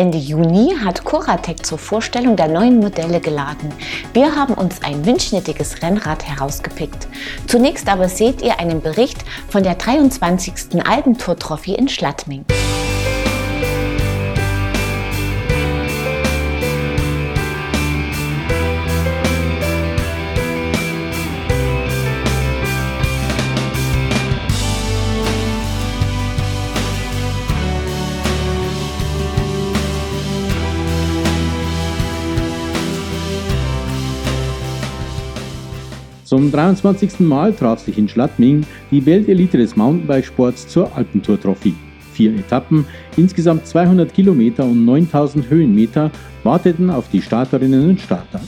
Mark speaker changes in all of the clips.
Speaker 1: Ende Juni hat Coratec zur Vorstellung der neuen Modelle geladen. Wir haben uns ein wünschnittiges Rennrad herausgepickt. Zunächst aber seht ihr einen Bericht von der 23. Alpentour-Trophy in Schladming.
Speaker 2: Zum 23. Mal traf sich in Schladming die Weltelite des Mountainbikesports zur Alpentour-Trophy. Vier Etappen, insgesamt 200 Kilometer und 9000 Höhenmeter warteten auf die Starterinnen und Starter.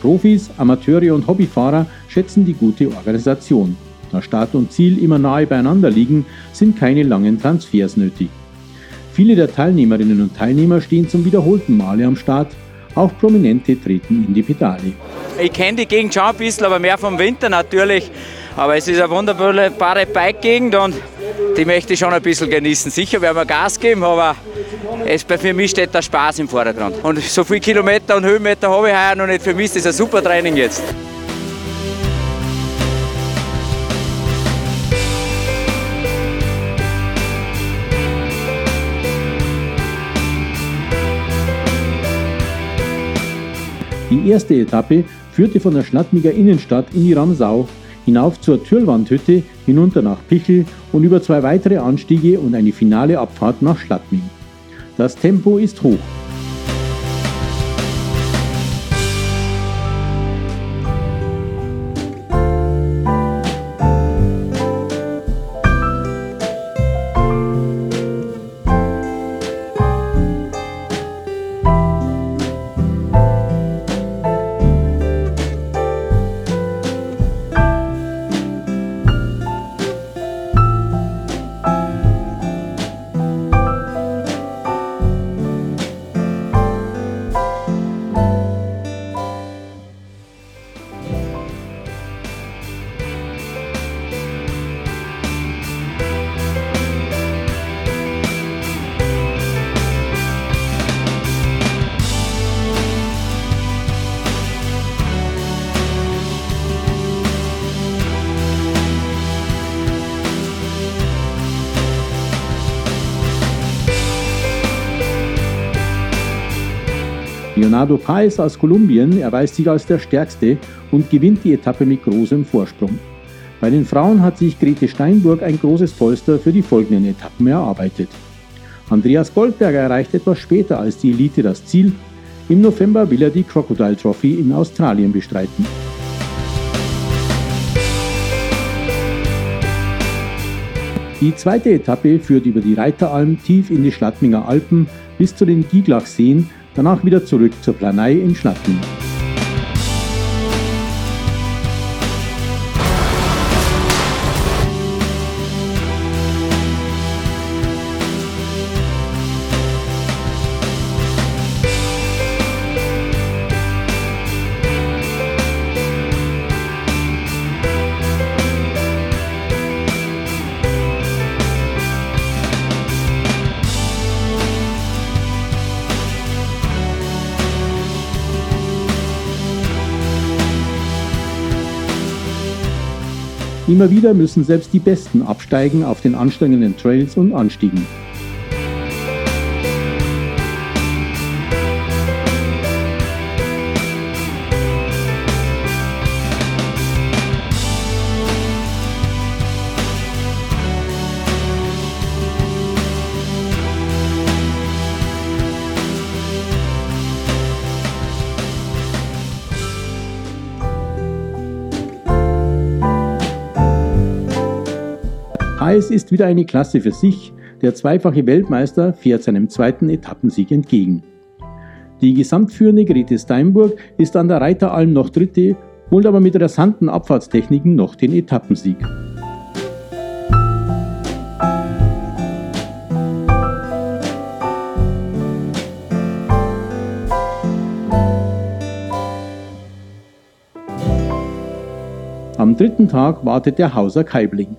Speaker 2: Profis, Amateure und Hobbyfahrer schätzen die gute Organisation. Da Start und Ziel immer nahe beieinander liegen, sind keine langen Transfers nötig. Viele der Teilnehmerinnen und Teilnehmer stehen zum wiederholten Male am Start, auch Prominente treten in die Pedale.
Speaker 3: Ich kenne die Gegend schon ein bisschen, aber mehr vom Winter natürlich. Aber es ist eine wunderbare Bike-Gegend und die möchte ich schon ein bisschen genießen. Sicher werden wir Gas geben, aber es, für mich steht der Spaß im Vordergrund. Und so viele Kilometer und Höhenmeter habe ich heuer noch nicht. Für mich ist das ein super Training jetzt.
Speaker 2: Die erste Etappe führte von der Schladmiger Innenstadt in die Ramsau, hinauf zur Türlwandhütte, hinunter nach Pichel und über zwei weitere Anstiege und eine finale Abfahrt nach Schladming. Das Tempo ist hoch. Leonardo Paes aus Kolumbien erweist sich als der Stärkste und gewinnt die Etappe mit großem Vorsprung. Bei den Frauen hat sich Grete Steinburg ein großes Polster für die folgenden Etappen erarbeitet. Andreas Goldberger erreicht etwas später als die Elite das Ziel. Im November will er die Crocodile Trophy in Australien bestreiten. Die zweite Etappe führt über die Reiteralm tief in die Schladminger Alpen bis zu den Gieglachseen, danach wieder zurück zur Planei in Schnatten. Immer wieder müssen selbst die Besten absteigen auf den anstrengenden Trails und Anstiegen. Hayes ist wieder eine Klasse für sich. Der zweifache Weltmeister fährt seinem zweiten Etappensieg entgegen. Die gesamtführende Grete Steinburg ist an der Reiteralm noch Dritte, holt aber mit rasanten Abfahrtstechniken noch den Etappensieg. Am dritten Tag wartet der Hauser Kaibling.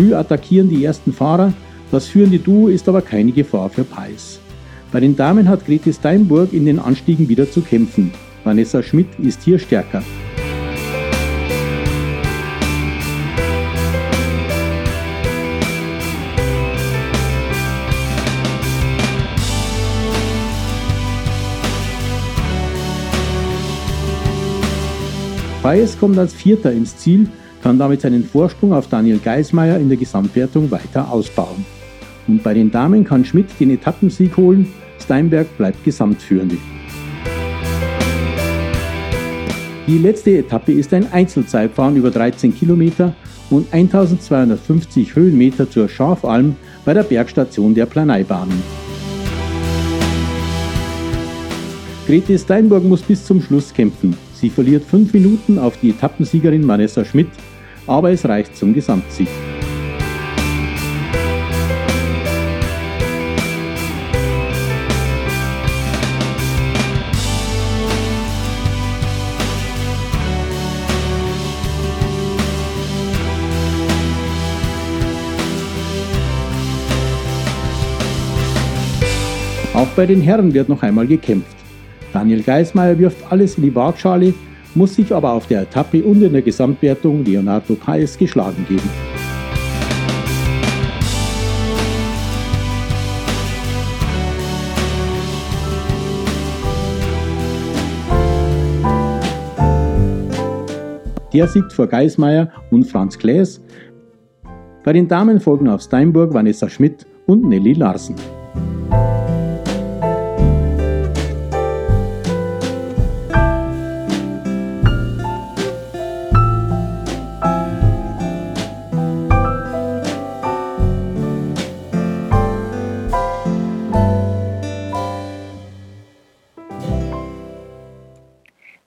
Speaker 2: Früh attackieren die ersten Fahrer, das führende Duo ist aber keine Gefahr für Peis. Bei den Damen hat Grete Steinburg in den Anstiegen wieder zu kämpfen. Vanessa Schmidt ist hier stärker. Baez kommt als Vierter ins Ziel, kann damit seinen Vorsprung auf Daniel Geismeier in der Gesamtwertung weiter ausbauen. Und bei den Damen kann Schmidt den Etappensieg holen, Steinberg bleibt Gesamtführende. Die letzte Etappe ist ein Einzelzeitfahren über 13 Kilometer und 1250 Höhenmeter zur Schafalm bei der Bergstation der Planeibahnen. Grete Steinburg muss bis zum Schluss kämpfen. Sie verliert fünf Minuten auf die Etappensiegerin Vanessa Schmidt, aber es reicht zum Gesamtsieg. Auch bei den Herren wird noch einmal gekämpft. Daniel Geismeier wirft alles in die Waagschale, muss sich aber auf der Etappe und in der Gesamtwertung Leonardo Paes geschlagen geben. Der siegt vor Geismeier und Franz Klaes. Bei den Damen folgen auf Steinburg Vanessa Schmidt und Nelly Larsen.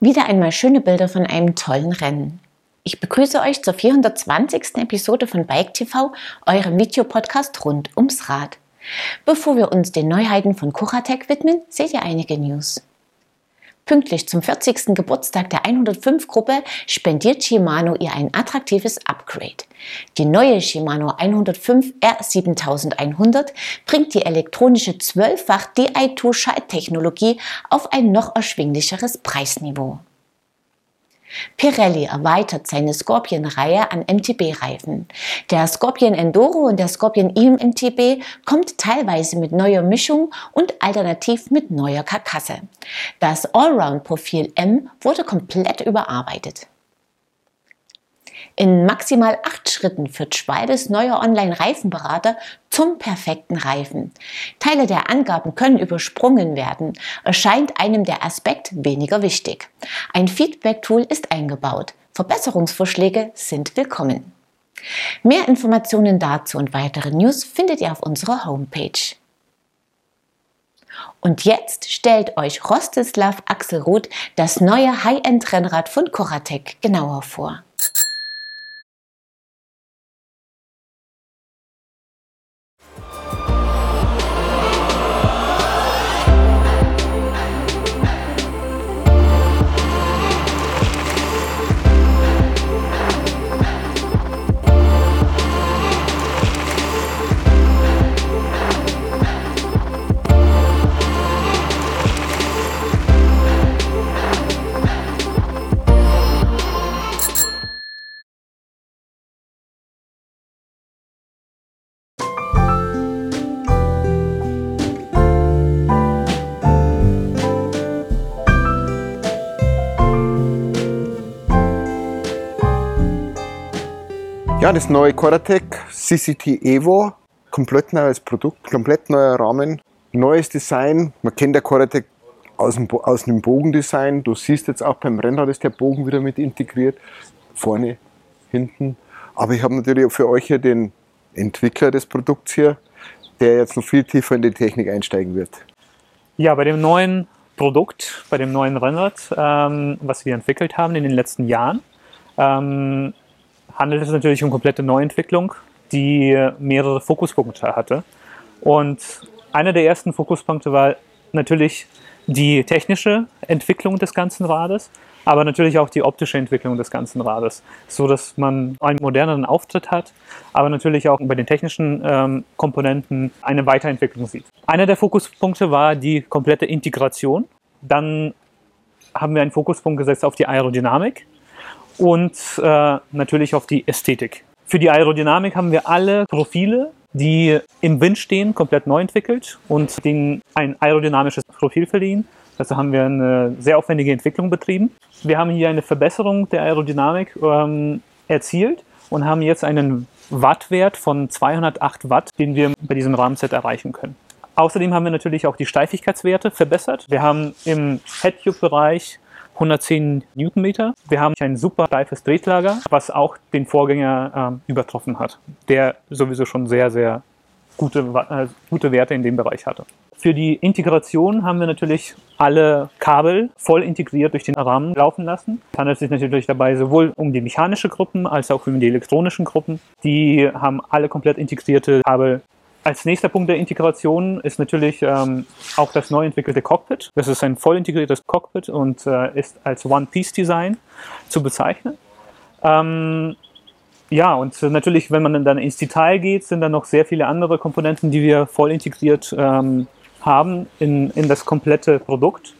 Speaker 1: Wieder einmal schöne Bilder von einem tollen Rennen. Ich begrüße euch zur 420. Episode von Bike TV, eurem Videopodcast rund ums Rad. Bevor wir uns den Neuheiten von Kuratec widmen, seht ihr einige News. Pünktlich zum 40. Geburtstag der 105-Gruppe spendiert Shimano ihr ein attraktives Upgrade. Die neue Shimano 105 R7100 bringt die elektronische 12-fach Di2-Schalttechnologie auf ein noch erschwinglicheres Preisniveau. Pirelli erweitert seine Scorpion-Reihe an MTB-Reifen. Der Scorpion Enduro und der Scorpion Eam MTB kommt teilweise mit neuer Mischung und alternativ mit neuer Karkasse. Das Allround-Profil M wurde komplett überarbeitet. In maximal acht Schritten führt Schwalbes neuer Online-Reifenberater zum perfekten Reifen. Teile der Angaben können übersprungen werden, erscheint einem der Aspekt weniger wichtig. Ein Feedback-Tool ist eingebaut. Verbesserungsvorschläge sind willkommen. Mehr Informationen dazu und weitere News findet ihr auf unserer Homepage. Und jetzt stellt euch Rostislav Axelroth das neue High-End-Rennrad von Koratek genauer vor.
Speaker 4: Ja, das neue Coratec CCT Evo, komplett neues Produkt, komplett neuer Rahmen, neues Design. Man kennt der Coratec aus dem, aus dem Bogendesign. Du siehst jetzt auch beim Rennrad ist der Bogen wieder mit integriert, vorne, hinten. Aber ich habe natürlich für euch hier den Entwickler des Produkts hier, der jetzt noch viel tiefer in die Technik einsteigen wird.
Speaker 5: Ja, bei dem neuen Produkt, bei dem neuen Rennrad, ähm, was wir entwickelt haben in den letzten Jahren, ähm, handelt es natürlich um komplette Neuentwicklung, die mehrere Fokuspunkte hatte. Und einer der ersten Fokuspunkte war natürlich die technische Entwicklung des ganzen Rades. aber natürlich auch die optische Entwicklung des ganzen Rades, so dass man einen moderneren Auftritt hat, aber natürlich auch bei den technischen ähm, Komponenten eine Weiterentwicklung sieht. Einer der Fokuspunkte war die komplette Integration. Dann haben wir einen Fokuspunkt gesetzt auf die Aerodynamik und äh, natürlich auf die Ästhetik. Für die Aerodynamik haben wir alle Profile, die im Wind stehen, komplett neu entwickelt und denen ein aerodynamisches Profil verliehen. Dazu haben wir eine sehr aufwendige Entwicklung betrieben. Wir haben hier eine Verbesserung der Aerodynamik ähm, erzielt und haben jetzt einen Wattwert von 208 Watt, den wir bei diesem Rahmenset erreichen können. Außerdem haben wir natürlich auch die Steifigkeitswerte verbessert. Wir haben im Headtube-Bereich 110 Newtonmeter. Wir haben ein super steifes Drehtlager, was auch den Vorgänger äh, übertroffen hat, der sowieso schon sehr, sehr gute, äh, gute Werte in dem Bereich hatte. Für die Integration haben wir natürlich alle Kabel voll integriert durch den Rahmen laufen lassen. Es handelt sich natürlich dabei sowohl um die mechanischen Gruppen als auch um die elektronischen Gruppen. Die haben alle komplett integrierte Kabel als nächster Punkt der Integration ist natürlich ähm, auch das neu entwickelte Cockpit. Das ist ein voll integriertes Cockpit und äh, ist als One-Piece-Design zu bezeichnen. Ähm, ja, und natürlich, wenn man dann ins Detail geht, sind da noch sehr viele andere Komponenten, die wir voll integriert ähm, haben in, in das komplette Produkt,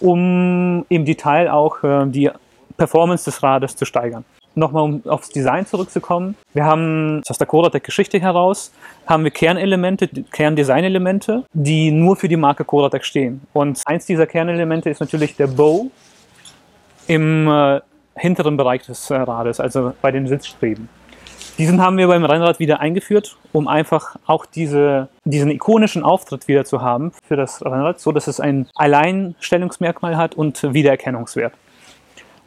Speaker 5: um im Detail auch äh, die Performance des Rades zu steigern nochmal um aufs Design zurückzukommen. Wir haben aus der Coratec-Geschichte heraus, haben wir Kernelemente, Kerndesignelemente, die nur für die Marke Coratec stehen. Und eins dieser Kernelemente ist natürlich der Bow im äh, hinteren Bereich des äh, Rades, also bei den Sitzstreben. Diesen haben wir beim Rennrad wieder eingeführt, um einfach auch diese, diesen ikonischen Auftritt wieder zu haben für das Rennrad, so dass es ein Alleinstellungsmerkmal hat und Wiedererkennungswert.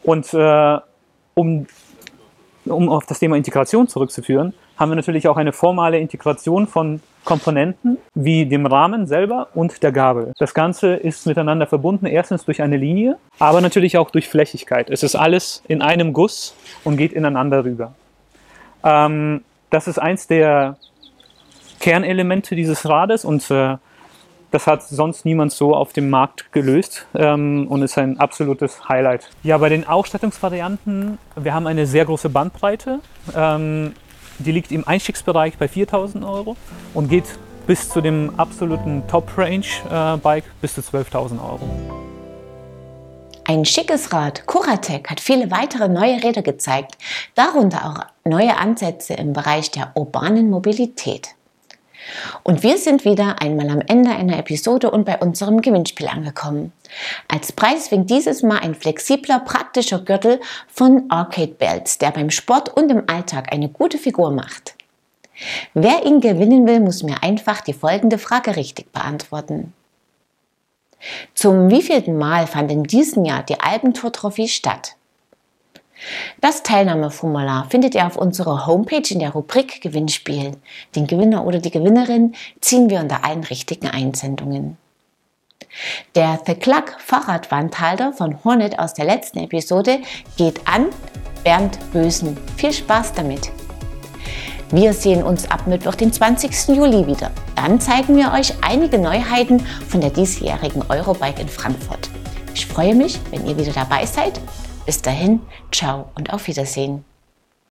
Speaker 5: Und äh, um um auf das Thema Integration zurückzuführen, haben wir natürlich auch eine formale Integration von Komponenten wie dem Rahmen selber und der Gabel. Das Ganze ist miteinander verbunden, erstens durch eine Linie, aber natürlich auch durch Flächigkeit. Es ist alles in einem Guss und geht ineinander rüber. Ähm, das ist eins der Kernelemente dieses Rades und äh, das hat sonst niemand so auf dem Markt gelöst ähm, und ist ein absolutes Highlight. Ja, bei den Ausstattungsvarianten, wir haben eine sehr große Bandbreite. Ähm, die liegt im Einstiegsbereich bei 4000 Euro und geht bis zu dem absoluten Top-Range-Bike äh, bis zu 12.000 Euro.
Speaker 1: Ein schickes Rad, Kuratec, hat viele weitere neue Räder gezeigt, darunter auch neue Ansätze im Bereich der urbanen Mobilität. Und wir sind wieder einmal am Ende einer Episode und bei unserem Gewinnspiel angekommen. Als Preis winkt dieses Mal ein flexibler, praktischer Gürtel von Arcade Belts, der beim Sport und im Alltag eine gute Figur macht. Wer ihn gewinnen will, muss mir einfach die folgende Frage richtig beantworten. Zum wievielten Mal fand in diesem Jahr die Alpentour-Trophäe statt? Das Teilnahmeformular findet ihr auf unserer Homepage in der Rubrik Gewinnspiel. Den Gewinner oder die Gewinnerin ziehen wir unter allen richtigen Einsendungen. Der The Cluck Fahrradwandhalter von Hornet aus der letzten Episode geht an Bernd Bösen. Viel Spaß damit! Wir sehen uns ab Mittwoch, den 20. Juli wieder. Dann zeigen wir euch einige Neuheiten von der diesjährigen Eurobike in Frankfurt. Ich freue mich, wenn ihr wieder dabei seid bis dahin, ciao und auf Wiedersehen.